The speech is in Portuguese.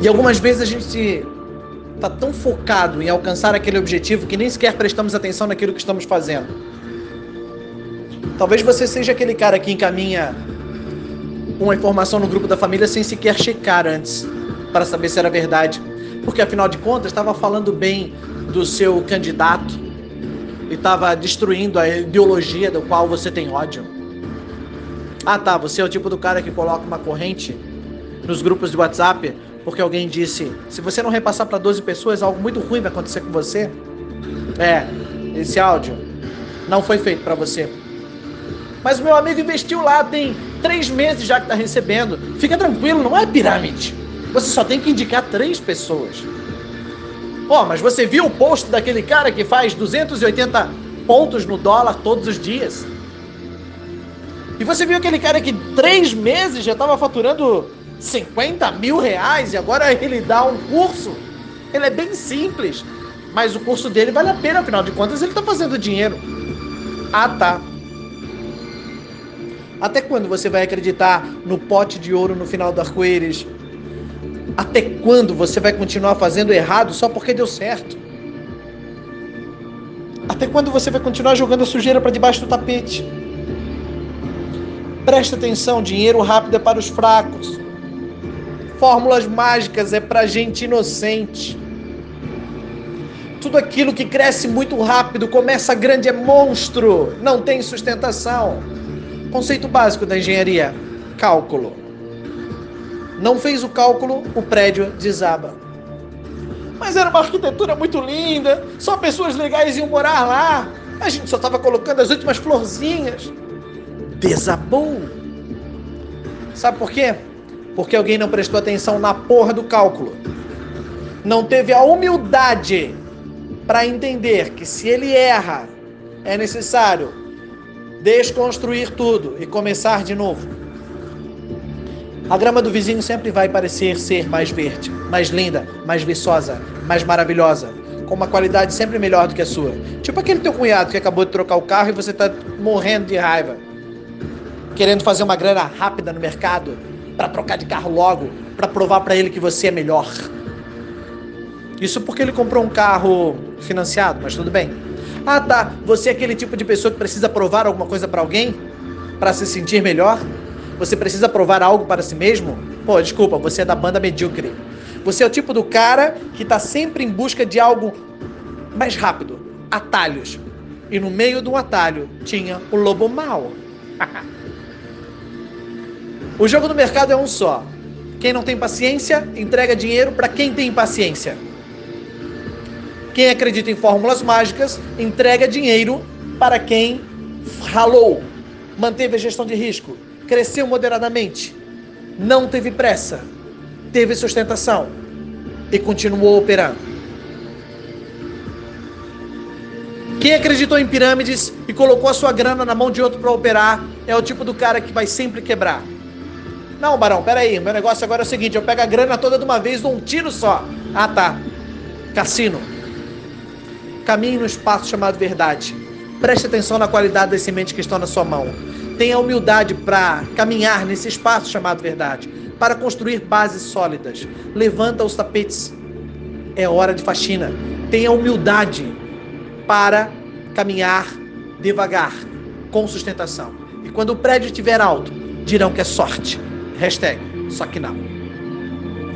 E algumas vezes a gente está tão focado em alcançar aquele objetivo que nem sequer prestamos atenção naquilo que estamos fazendo. Talvez você seja aquele cara que encaminha uma informação no grupo da família sem sequer checar antes para saber se era verdade. Porque afinal de contas estava falando bem do seu candidato e estava destruindo a ideologia do qual você tem ódio. Ah tá, você é o tipo do cara que coloca uma corrente nos grupos de WhatsApp porque alguém disse: se você não repassar para 12 pessoas, algo muito ruim vai acontecer com você. É, esse áudio não foi feito para você. Mas o meu amigo investiu lá, tem três meses já que está recebendo. Fica tranquilo, não é pirâmide. Você só tem que indicar três pessoas. Ó, oh, mas você viu o post daquele cara que faz 280 pontos no dólar todos os dias? E você viu aquele cara que três meses já estava faturando 50 mil reais e agora ele dá um curso. Ele é bem simples, mas o curso dele vale a pena, afinal de contas ele está fazendo dinheiro. Ah, tá. Até quando você vai acreditar no pote de ouro no final do arco-íris? Até quando você vai continuar fazendo errado só porque deu certo? Até quando você vai continuar jogando a sujeira para debaixo do tapete? Presta atenção, dinheiro rápido é para os fracos. Fórmulas mágicas é para gente inocente. Tudo aquilo que cresce muito rápido, começa grande, é monstro, não tem sustentação. Conceito básico da engenharia: cálculo. Não fez o cálculo, o prédio desaba. Mas era uma arquitetura muito linda, só pessoas legais iam morar lá. A gente só estava colocando as últimas florzinhas. Desabou. Sabe por quê? Porque alguém não prestou atenção na porra do cálculo. Não teve a humildade para entender que se ele erra, é necessário desconstruir tudo e começar de novo. A grama do vizinho sempre vai parecer ser mais verde, mais linda, mais viçosa, mais maravilhosa, com uma qualidade sempre melhor do que a sua. Tipo aquele teu cunhado que acabou de trocar o carro e você está morrendo de raiva, querendo fazer uma grana rápida no mercado para trocar de carro logo, para provar para ele que você é melhor. Isso porque ele comprou um carro financiado, mas tudo bem. Ah, tá. Você é aquele tipo de pessoa que precisa provar alguma coisa para alguém para se sentir melhor? Você precisa provar algo para si mesmo? Pô, desculpa, você é da banda medíocre. Você é o tipo do cara que está sempre em busca de algo mais rápido, atalhos. E no meio do atalho tinha o lobo mau. O jogo do mercado é um só. Quem não tem paciência, entrega dinheiro para quem tem paciência. Quem acredita em fórmulas mágicas, entrega dinheiro para quem ralou, manteve a gestão de risco, cresceu moderadamente, não teve pressa, teve sustentação e continuou operando. Quem acreditou em pirâmides e colocou a sua grana na mão de outro para operar é o tipo do cara que vai sempre quebrar. Não, Barão, peraí. Meu negócio agora é o seguinte: eu pego a grana toda de uma vez, dou um tiro só. Ah, tá. Cassino. Caminhe no espaço chamado verdade. Preste atenção na qualidade das sementes que estão na sua mão. Tenha humildade para caminhar nesse espaço chamado verdade, para construir bases sólidas. Levanta os tapetes. É hora de faxina. Tenha humildade para caminhar devagar, com sustentação. E quando o prédio estiver alto, dirão que é sorte. Hashtag, só que não.